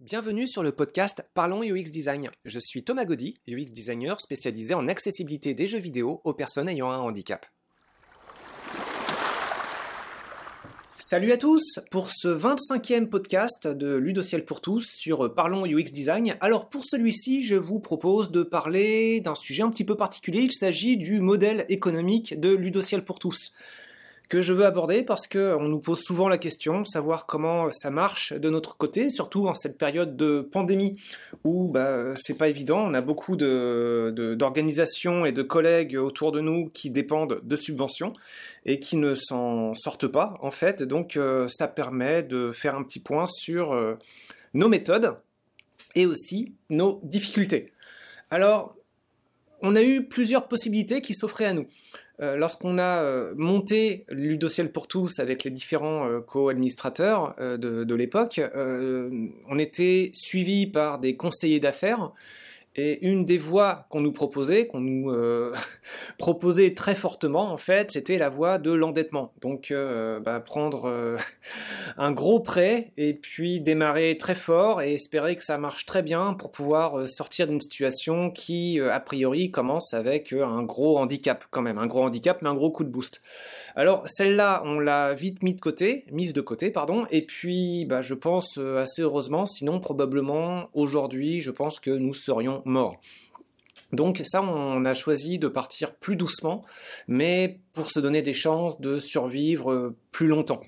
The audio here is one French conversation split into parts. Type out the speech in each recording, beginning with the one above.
Bienvenue sur le podcast Parlons UX Design. Je suis Thomas Gaudy, UX designer spécialisé en accessibilité des jeux vidéo aux personnes ayant un handicap. Salut à tous pour ce 25e podcast de Ludociel pour tous sur Parlons UX Design. Alors pour celui-ci, je vous propose de parler d'un sujet un petit peu particulier. Il s'agit du modèle économique de Ludociel pour tous que je veux aborder parce que on nous pose souvent la question, savoir comment ça marche de notre côté, surtout en cette période de pandémie où bah, c'est pas évident. On a beaucoup d'organisations et de collègues autour de nous qui dépendent de subventions et qui ne s'en sortent pas en fait. Donc euh, ça permet de faire un petit point sur euh, nos méthodes et aussi nos difficultés. Alors, on a eu plusieurs possibilités qui s'offraient à nous. Euh, lorsqu'on a euh, monté Ludociel pour tous avec les différents euh, co-administrateurs de, de l'époque, on était suivi par des conseillers d'affaires et une des voies qu'on nous proposait, qu'on nous euh, proposait très fortement, en fait, c'était la voie de l'endettement. Donc, euh, bah, prendre euh, un gros prêt et puis démarrer très fort et espérer que ça marche très bien pour pouvoir sortir d'une situation qui, a priori, commence avec un gros handicap quand même, un gros handicap, mais un gros coup de boost. Alors, celle-là, on l'a vite mis de côté, mise de côté, pardon, et puis, bah, je pense assez heureusement, sinon probablement aujourd'hui, je pense que nous serions mort. Donc ça, on a choisi de partir plus doucement, mais pour se donner des chances de survivre euh, plus longtemps.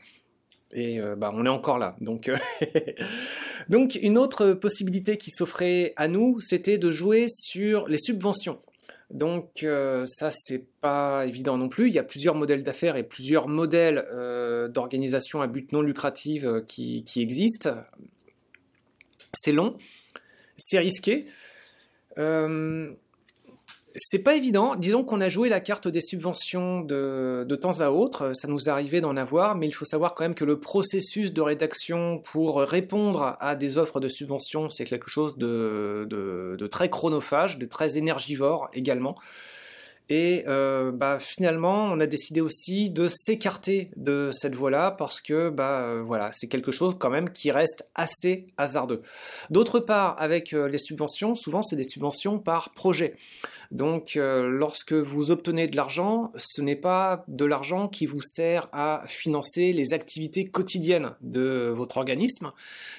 Et euh, bah, on est encore là. Donc, euh, donc une autre possibilité qui s'offrait à nous, c'était de jouer sur les subventions. Donc ça c'est pas évident non plus. Il y a plusieurs modèles d'affaires et plusieurs modèles d'organisation à but non lucratif qui, qui existent. C'est long, c'est risqué. Euh, c'est pas évident. Disons qu'on a joué la carte des subventions de, temps à autre. Ça nous arrivait d'en avoir, mais il faut savoir quand même que le processus de rédaction pour répondre à des offres de subventions, c'est quelque chose de, très chronophage, de très énergivore également. Et euh, bah, finalement, on a décidé aussi de s'écarter de cette voie-là parce que bah, euh, voilà, c'est quelque chose quand même qui reste assez hasardeux. D'autre part, avec euh, les subventions, souvent c'est des subventions par projet. Donc lorsque vous obtenez de l'argent, ce n'est pas de l'argent qui vous sert à financer les activités quotidiennes de votre organisme,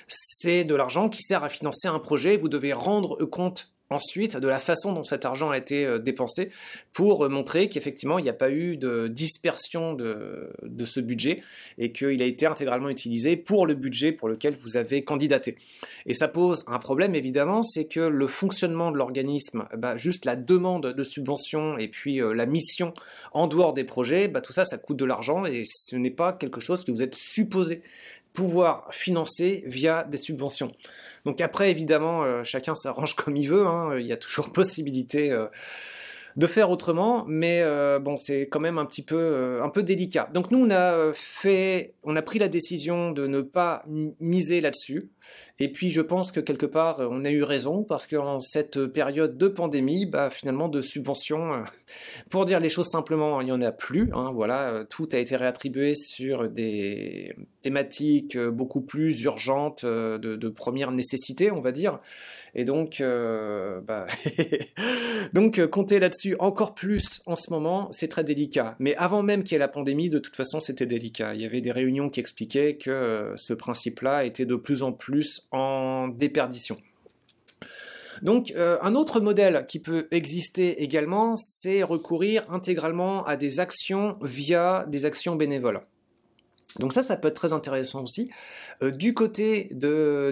c'est de l'argent qui sert à financer un projet. Vous devez rendre compte ensuite de la façon dont cet argent a été euh, dépensé pour euh, montrer qu'effectivement il n'y a pas eu de dispersion de, ce budget et qu'il a été intégralement utilisé pour le budget pour lequel vous avez candidaté. Et ça pose un problème évidemment, c'est que le fonctionnement de l'organisme, bah, juste la demande de subvention et puis euh, la mission en dehors des projets, bah, tout ça ça coûte de l'argent et ce n'est pas quelque chose que vous êtes supposé pouvoir financer via des subventions. Donc après, évidemment, euh, chacun s'arrange comme il veut. Hein. Il y a toujours possibilité euh, de faire autrement, mais euh, bon, c'est quand même un petit peu, un peu délicat. Donc nous, on a fait, on a pris la décision de ne pas miser là-dessus. Et puis, je pense que quelque part, on a eu raison parce qu'en cette période de pandémie, bah, finalement, de subventions, pour dire les choses simplement, il n'y en a plus. Hein, voilà, tout a été réattribué sur des thématiques beaucoup plus urgentes, de, de première nécessité, on va dire. Et donc, euh, bah, donc compter là-dessus encore plus en ce moment, c'est très délicat. Mais avant même qu'il y ait la pandémie, de toute façon, c'était délicat. Il y avait des réunions qui expliquaient que ce principe-là était de plus en plus en déperdition. Donc euh, un autre modèle qui peut exister également, c'est recourir intégralement à des actions via des actions bénévoles. Donc ça, ça peut être très intéressant aussi. Euh, du côté d'un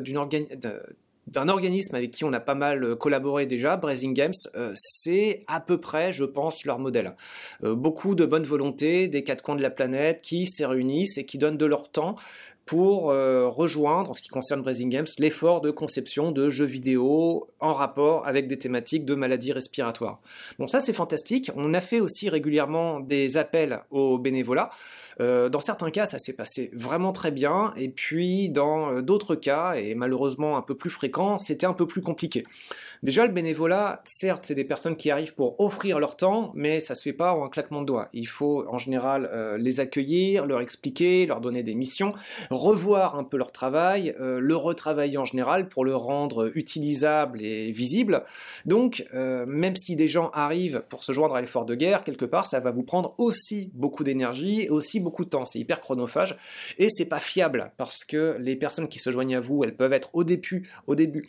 organisme avec qui on a pas mal collaboré déjà, Brazing Games, euh, c'est à peu près, je pense, leur modèle. beaucoup de bonne volonté des quatre coins de la planète qui se réunissent et qui donnent de leur temps pour euh, rejoindre, en ce qui concerne Brazing Games, l'effort de conception de jeux vidéo en rapport avec des thématiques de maladies respiratoires. Bon, ça c'est fantastique. On a fait aussi régulièrement des appels au bénévolat. Euh, dans certains cas, ça s'est passé vraiment très bien, et puis dans euh, d'autres cas, et malheureusement un peu plus fréquents, c'était un peu plus compliqué. Déjà, le bénévolat, certes, c'est des personnes qui arrivent pour offrir leur temps, mais ça se fait pas en un claquement de doigts. Il faut en général les accueillir, leur expliquer, leur donner des missions, revoir un peu leur travail, le retravailler en général pour le rendre utilisable et visible. Donc, même si des gens arrivent pour se joindre à l'effort de guerre, quelque part, ça va vous prendre aussi beaucoup d'énergie et aussi beaucoup de temps. C'est hyper chronophage et c'est pas fiable parce que les personnes qui se joignent à vous, elles peuvent être au début, au début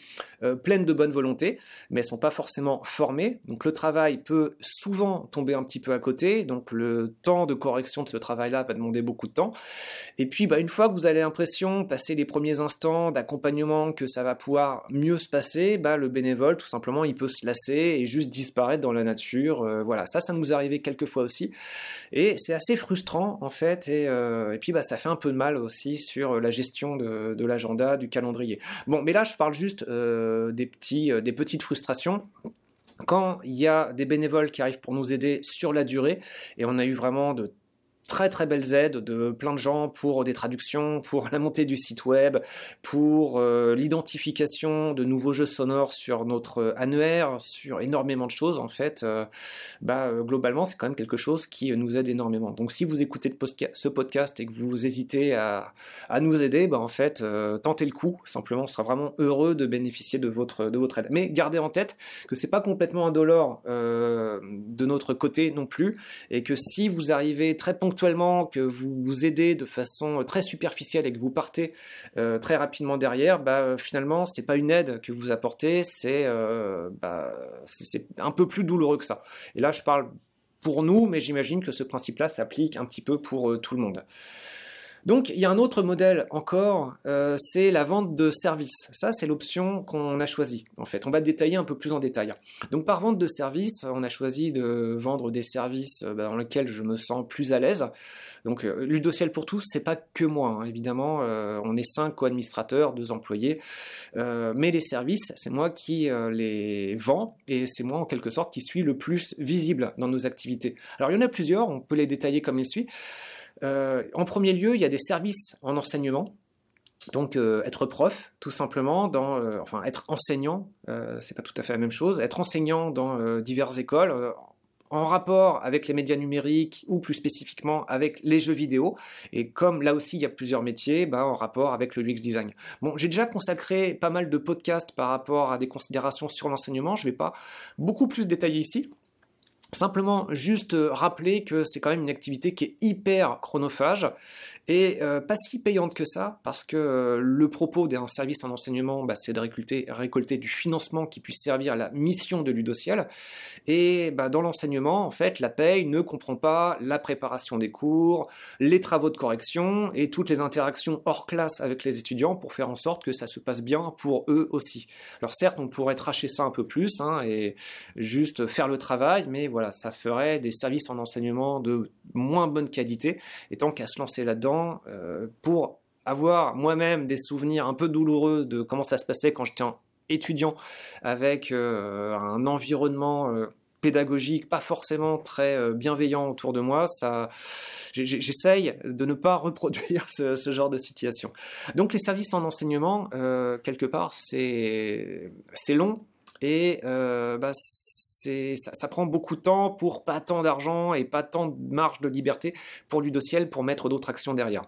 pleines de bonne volonté, mais elles sont pas forcément formées. Donc, le travail peut souvent tomber un petit peu à côté. Donc, le temps de correction de ce travail-là va demander beaucoup de temps. Et puis, bah, une fois que vous avez l'impression, passer les premiers instants d'accompagnement, que ça va pouvoir mieux se passer, bah, le bénévole, tout simplement, il peut se lasser et juste disparaître dans la nature. Euh, voilà, ça, ça nous arrivé quelques fois aussi. Et c'est assez frustrant, en fait. Et, euh, et, puis, bah, ça fait un peu de mal aussi sur la gestion de, de l'agenda, du calendrier. Bon, mais là, je parle juste euh, des, petits, des petites frustrations quand il y a des bénévoles qui arrivent pour nous aider sur la durée, et on a eu vraiment de très très belles aides de plein de gens pour des traductions, pour la montée du site web, pour euh, l'identification de nouveaux jeux sonores sur notre annuaire, sur énormément de choses en fait. Euh, bah, euh, globalement, c'est quand même quelque chose qui nous aide énormément. Donc si vous écoutez ce podcast et que vous hésitez à, nous aider, bah, en fait, tentez le coup. Simplement, on sera vraiment heureux de bénéficier de votre, de votre aide. Mais gardez en tête que c'est pas complètement indolore de notre côté non plus et que si vous arrivez très ponctuellement que vous aidez de façon très superficielle et que vous partez euh, très rapidement derrière, bah, euh, finalement, c'est pas une aide que vous apportez, euh, bah, c'est un peu plus douloureux que ça. Et là, je parle pour nous, mais j'imagine que ce principe-là s'applique un petit peu pour tout le monde. Donc il y a un autre modèle encore, euh, c'est la vente de services. Ça, c'est l'option qu'on a choisie. En fait, on va détailler un peu plus en détail. Donc par vente de services, on a choisi de vendre des services euh, bah, dans lesquels je me sens plus à l'aise. Donc euh, Ludociel pour tous, c'est pas que moi, hein. évidemment. on est cinq co-administrateurs, deux employés, mais les services, c'est moi qui les vends et c'est moi en quelque sorte qui suis le plus visible dans nos activités. Alors il y en a plusieurs, on peut les détailler comme il suit. Euh, en premier lieu, il y a des services en enseignement. Donc euh, être prof, tout simplement, euh, enfin être enseignant, c'est pas tout à fait la même chose. Être enseignant dans diverses écoles, en rapport avec les médias numériques ou plus spécifiquement avec les jeux vidéo. Et comme là aussi il y a plusieurs métiers, bah, en rapport avec le UX design. Bon, j'ai déjà consacré pas mal de podcasts par rapport à des considérations sur l'enseignement. Je ne vais pas beaucoup plus détailler ici. Simplement, juste euh, rappeler que c'est quand même une activité qui est hyper chronophage et euh, pas si payante que ça, parce que euh, le propos d'un service en enseignement, bah, c'est de récolter, du financement qui puisse servir à la mission de Ludociel. Et bah, dans l'enseignement, en fait, la paye ne comprend pas la préparation des cours, les travaux de correction et toutes les interactions hors classe avec les étudiants pour faire en sorte que ça se passe bien pour eux aussi. Alors certes, on pourrait tracher ça un peu plus hein, et juste faire le travail, mais voilà, ça ferait des services en enseignement de moins bonne qualité. Et tant qu'à se lancer là-dedans, euh, pour avoir moi-même des souvenirs un peu douloureux de comment ça se passait quand j'étais étudiant avec euh, un environnement euh, pédagogique pas forcément très bienveillant autour de moi, ça, j'essaye de ne pas reproduire ce, genre de situation. Donc les services en enseignement, quelque part, c'est long et bah, ça, ça, prend beaucoup de temps pour pas tant d'argent et pas tant de marge de liberté pour Ludociel pour mettre d'autres actions derrière.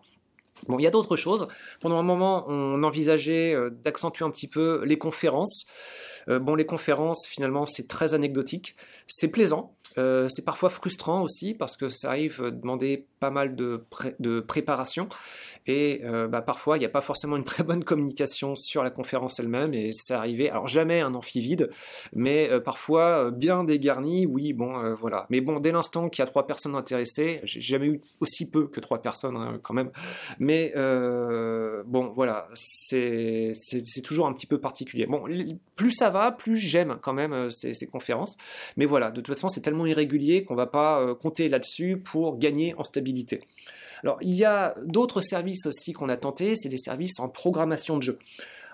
Bon, il y a d'autres choses. Pendant un moment, on envisageait euh, d'accentuer un petit peu les conférences. Euh, bon, les conférences, finalement, c'est très anecdotique. C'est plaisant, euh, c'est parfois frustrant aussi parce que ça arrive demander pas mal de, préparation et euh, bah, parfois il n'y a pas forcément une très bonne communication sur la conférence elle-même et c'est arrivé, alors jamais un amphi vide, mais euh, parfois bien dégarni, oui, bon, voilà. Mais bon, dès l'instant qu'il y a trois personnes intéressées, j'ai jamais eu aussi peu que trois personnes hein, quand même, mais bon, voilà, c'est toujours un petit peu particulier. Bon, plus ça va, plus j'aime quand même ces, ces conférences, mais voilà, de toute façon c'est tellement irrégulier qu'on va pas euh, compter là-dessus pour gagner en stabilité. Alors, il y a d'autres services aussi qu'on a tenté, c'est des services en programmation de jeu.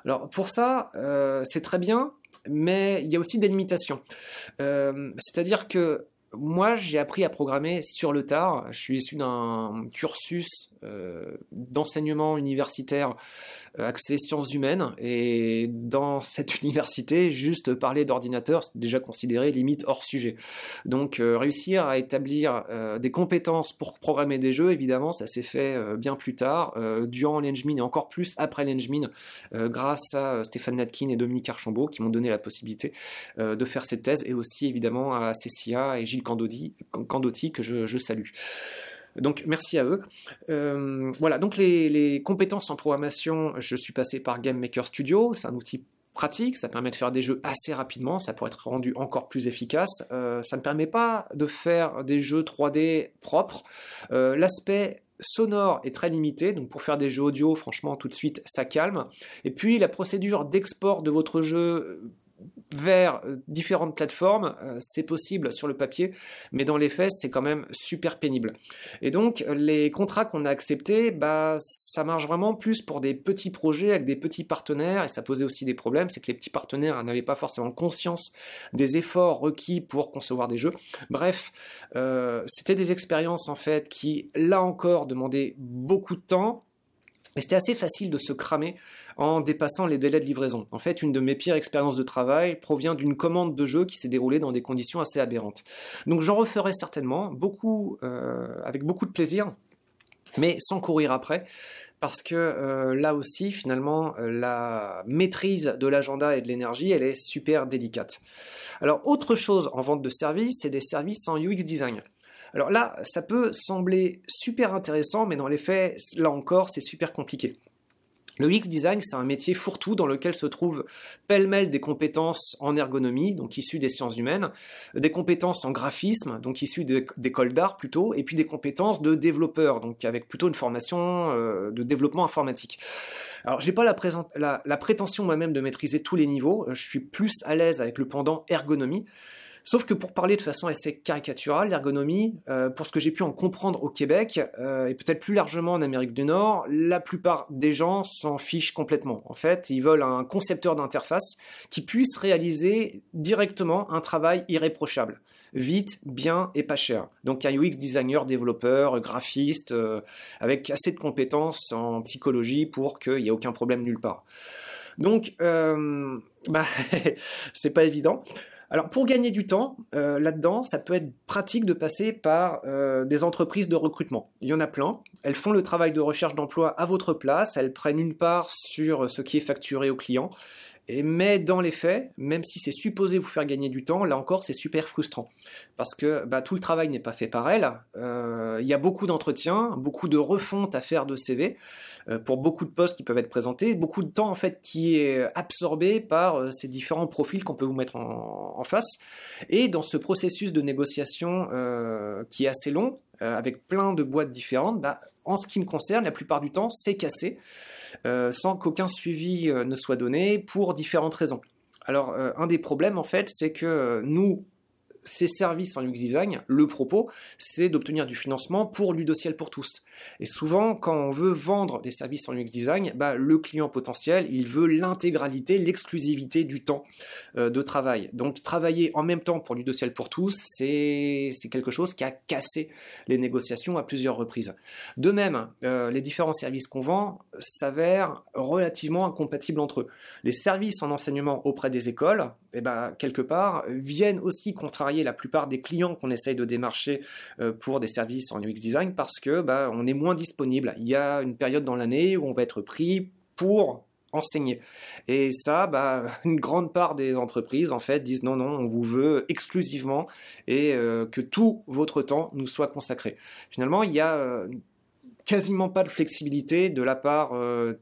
Alors, pour ça, euh, c'est très bien, mais il y a aussi des limitations. Euh, c'est-à-dire que moi, j'ai appris à programmer sur le tard. Je suis issu d'un cursus euh, d'enseignement universitaire euh, axé sciences humaines. Et dans cette université, juste parler d'ordinateur, c'est déjà considéré limite hors sujet. Donc, euh, réussir à établir des compétences pour programmer des jeux, évidemment, ça s'est fait bien plus tard, durant l'Engmin et encore plus après l'Engmin, grâce à Stéphane Natkin et Dominique Archambault qui m'ont donné la possibilité de faire cette thèse et aussi évidemment à Cécia et Gilles Candotti, que je, salue. Donc merci à eux. Euh, voilà, donc les, compétences en programmation, je suis passé par Game Maker Studio, c'est un outil pratique, ça permet de faire des jeux assez rapidement, ça pourrait être rendu encore plus efficace. Euh, ça ne permet pas de faire des jeux 3D propres. Euh, l'aspect sonore est très limité, donc pour faire des jeux audio, franchement, tout de suite, ça calme. Et puis la procédure d'export de votre jeu vers euh, différentes plateformes, euh, c'est possible sur le papier, mais dans les faits, c'est quand même super pénible. Et donc, les contrats qu'on a acceptés, bah, ça marche vraiment plus pour des petits projets avec des petits partenaires, et ça posait aussi des problèmes, c'est que les petits partenaires n'avaient pas forcément conscience des efforts requis pour concevoir des jeux. Bref, euh, c'était des expériences en fait qui, là encore, demandaient beaucoup de temps, et c'était assez facile de se cramer en dépassant les délais de livraison. En fait, une de mes pires expériences de travail provient d'une commande de jeu qui s'est déroulée dans des conditions assez aberrantes. Donc j'en referai certainement, beaucoup, euh, avec beaucoup de plaisir, mais sans courir après, parce que euh, là aussi, finalement, euh, la maîtrise de l'agenda et de l'énergie, elle est super délicate. Alors, autre chose en vente de services, c'est des services en UX design. Alors là, ça peut sembler super intéressant, mais dans les faits, là encore, c'est super compliqué. Le UX design, c'est un métier fourre-tout dans lequel se trouvent pêle-mêle des compétences en ergonomie, donc issues des sciences humaines, des compétences en graphisme, donc issues d'écoles d'art plutôt, et puis des compétences de développeur, donc avec plutôt une formation euh, de développement informatique. Alors, j'ai pas la, la prétention moi-même de maîtriser tous les niveaux, je suis plus à l'aise avec le pendant ergonomie, Sauf que pour parler de façon assez caricaturale, l'ergonomie, euh, pour ce que j'ai pu en comprendre au Québec, euh, et peut-être plus largement en Amérique du Nord, la plupart des gens s'en fichent complètement. En fait, ils veulent un concepteur d'interface qui puisse réaliser directement un travail irréprochable vite, bien et pas cher. Donc un UX designer, développeur, graphiste, euh, avec assez de compétences en psychologie pour qu'il n'y ait aucun problème nulle part. Donc, bah, c'est pas évident. Alors pour gagner du temps, euh, là-dedans, ça peut être pratique de passer par euh, des entreprises de recrutement. Il y en a plein. Elles font le travail de recherche d'emploi à votre place. Elles prennent une part sur ce qui est facturé au client mais dans les faits, même si c'est supposé vous faire gagner du temps, là encore c'est super frustrant. Parce que bah, tout le travail n'est pas fait par elle. Euh, il y a beaucoup d'entretiens, beaucoup de refontes à faire de CV euh, pour beaucoup de postes qui peuvent être présentés, beaucoup de temps en fait qui est absorbé par euh, ces différents profils qu'on peut vous mettre en, face. Et dans ce processus de négociation qui est assez long, avec plein de boîtes différentes, bah, en ce qui me concerne, la plupart du temps, c'est cassé. Euh, sans qu'aucun suivi euh, ne soit donné pour différentes raisons. Alors, euh, un des problèmes, en fait, c'est que nous, ces services en UX design, le propos, c'est d'obtenir du financement pour Ludociel pour tous. Et souvent, quand on veut vendre des services en UX design, bah, le client potentiel, il veut l'intégralité, l'exclusivité du temps euh, de travail. Donc, travailler en même temps pour Ludociel pour tous, c'est quelque chose qui a cassé les négociations à plusieurs reprises. De même, euh, les différents services qu'on vend s'avèrent relativement incompatibles entre eux. Les services en enseignement auprès des écoles, eh ben, quelque part, viennent aussi contrarier la plupart des clients qu'on essaye de démarcher euh, pour des services en UX design parce que bah, on est moins disponible. Il y a une période dans l'année où on va être pris pour enseigner. Et ça, bah, une grande part des entreprises, en fait, disent non, non, on vous veut exclusivement et euh, que tout votre temps nous soit consacré. Finalement, il y a euh, quasiment pas de flexibilité de la part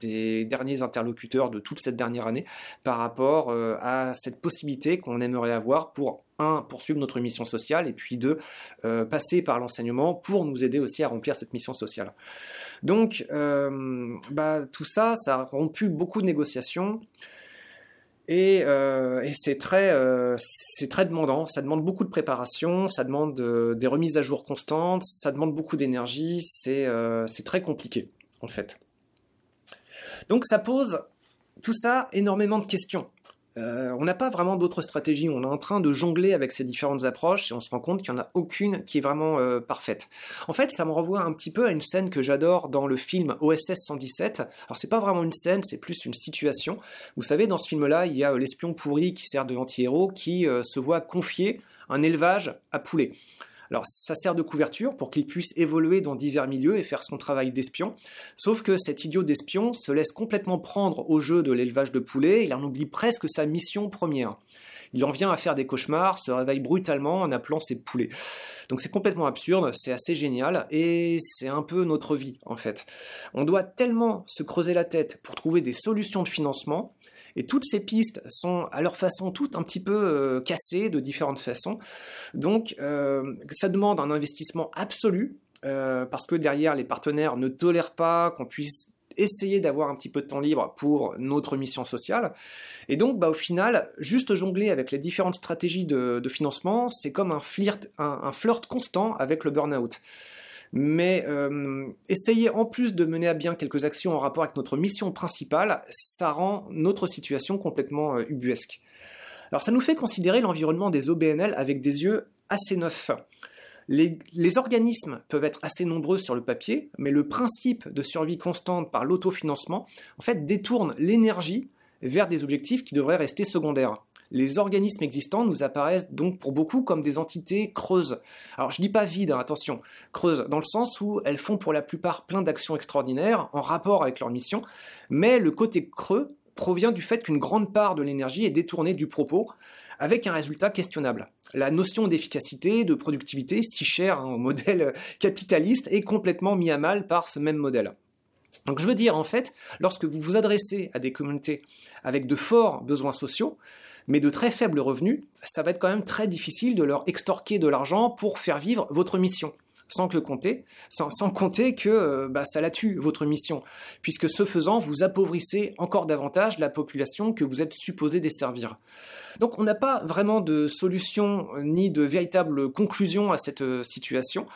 des derniers interlocuteurs de toute cette dernière année par rapport à cette possibilité qu'on aimerait avoir pour un, poursuivre notre mission sociale et puis deux, euh, passer par l'enseignement pour nous aider aussi à remplir cette mission sociale. Donc, bah, tout ça, ça a rompu beaucoup de négociations. Euh, et, c'est très, euh, c'est très demandant. Ça demande beaucoup de préparation, ça demande euh, des remises à jour constantes, ça demande beaucoup d'énergie. C'est, c'est très compliqué en fait. Donc ça pose tout ça énormément de questions. Euh, on n'a pas vraiment d'autres stratégies. On est en train de jongler avec ces différentes approches et on se rend compte qu'il n'y en a aucune qui est vraiment euh, parfaite. En fait, ça me renvoie un petit peu à une scène que j'adore dans le film OSS 117. Alors c'est pas vraiment une scène, c'est plus une situation. Vous savez, dans ce film-là, il y a euh, l'espion pourri qui sert de l'anti-héros qui se voit confier un élevage à poulets. Alors ça sert de couverture pour qu'il puisse évoluer dans divers milieux et faire son travail d'espion. Sauf que cet idiot d'espion se laisse complètement prendre au jeu de l'élevage de poulets, il en oublie presque sa mission première. Il en vient à faire des cauchemars, se réveille brutalement en appelant ses poulets. Donc c'est complètement absurde, c'est assez génial, et c'est un peu notre vie en fait. On doit tellement se creuser la tête pour trouver des solutions de financement et toutes ces pistes sont à leur façon toutes un petit peu euh, cassées de différentes façons. Donc euh, ça demande un investissement absolu euh, parce que derrière les partenaires ne tolèrent pas qu'on puisse essayer d'avoir un petit peu de temps libre pour notre mission sociale. Et donc, bah, au final, juste jongler avec les différentes stratégies de, financement, c'est comme un flirt, un flirt constant avec le burn-out mais euh, essayer en plus de mener à bien quelques actions en rapport avec notre mission principale, ça rend notre situation complètement euh, ubuesque. Alors ça nous fait considérer l'environnement des OBNL avec des yeux assez neufs. Les, les, organismes peuvent être assez nombreux sur le papier, mais le principe de survie constante par l'autofinancement, en fait, détourne l'énergie vers des objectifs qui devraient rester secondaires les organismes existants nous apparaissent donc pour beaucoup comme des entités creuses. Alors je dis pas vides, hein, attention, creuses, dans le sens où elles font pour la plupart plein d'actions extraordinaires en rapport avec leur mission, mais le côté creux provient du fait qu'une grande part de l'énergie est détournée du propos, avec un résultat questionnable. La notion d'efficacité, de productivité, si chère hein, au modèle capitaliste, est complètement mis à mal par ce même modèle. Donc je veux dire, en fait, lorsque vous vous adressez à des communautés avec de forts besoins sociaux, mais de très faibles revenus, ça va être quand même très difficile de leur extorquer de l'argent pour faire vivre votre mission. Sans que compter, sans, compter que euh, bah, ça la tue votre mission, puisque ce faisant, vous appauvrissez encore davantage la population que vous êtes supposé desservir. Donc on n'a pas vraiment de solution euh, ni de véritable conclusion à cette euh, situation.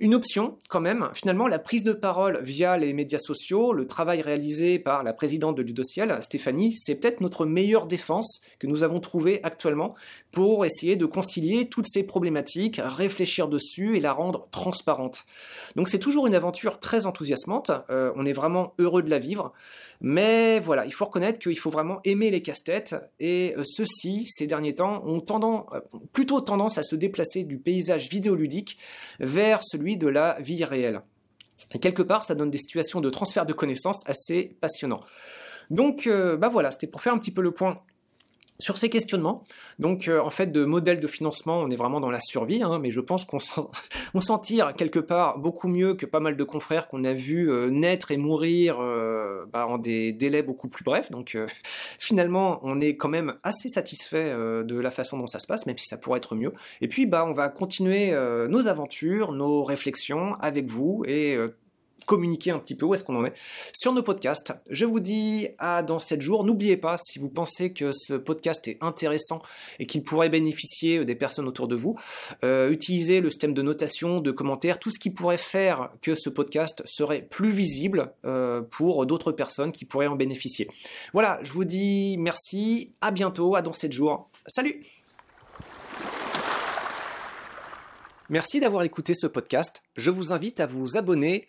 Une option, quand même, finalement, la prise de parole via les médias sociaux, le travail réalisé par la présidente de Ludociel, Stéphanie, c'est peut-être notre meilleure défense que nous avons trouvée actuellement pour essayer de concilier toutes ces problématiques, réfléchir dessus et la rendre transparente. Donc c'est toujours une aventure très enthousiasmante, euh, on est vraiment heureux de la vivre, mais voilà, il faut reconnaître qu'il faut vraiment aimer les casse-têtes, et euh, ceux-ci, ces derniers temps, ont tendance, euh, plutôt tendance à se déplacer du paysage vidéoludique vers celui de la vie réelle. Et quelque part, ça donne des situations de transfert de connaissances assez passionnants. Donc, euh, bah voilà, c'était pour faire un petit peu le point sur ces questionnements, donc euh, en fait de modèle de financement, on est vraiment dans la survie, hein, mais je pense qu'on s'en tire quelque part beaucoup mieux que pas mal de confrères qu'on a vu euh, naître et mourir euh, bah, en des délais beaucoup plus brefs. Donc finalement, on est quand même assez satisfait de la façon dont ça se passe, même si ça pourrait être mieux. Et puis bah on va continuer nos aventures, nos réflexions avec vous et communiquer un petit peu où est-ce qu'on en est sur nos podcasts. Je vous dis à dans 7 jours. N'oubliez pas, si vous pensez que ce podcast est intéressant et qu'il pourrait bénéficier des personnes autour de vous, euh, utilisez le système de notation, de commentaires, tout ce qui pourrait faire que ce podcast serait plus visible euh, pour d'autres personnes qui pourraient en bénéficier. Voilà, je vous dis merci, à bientôt, à dans 7 jours. Salut Merci d'avoir écouté ce podcast. Je vous invite à vous abonner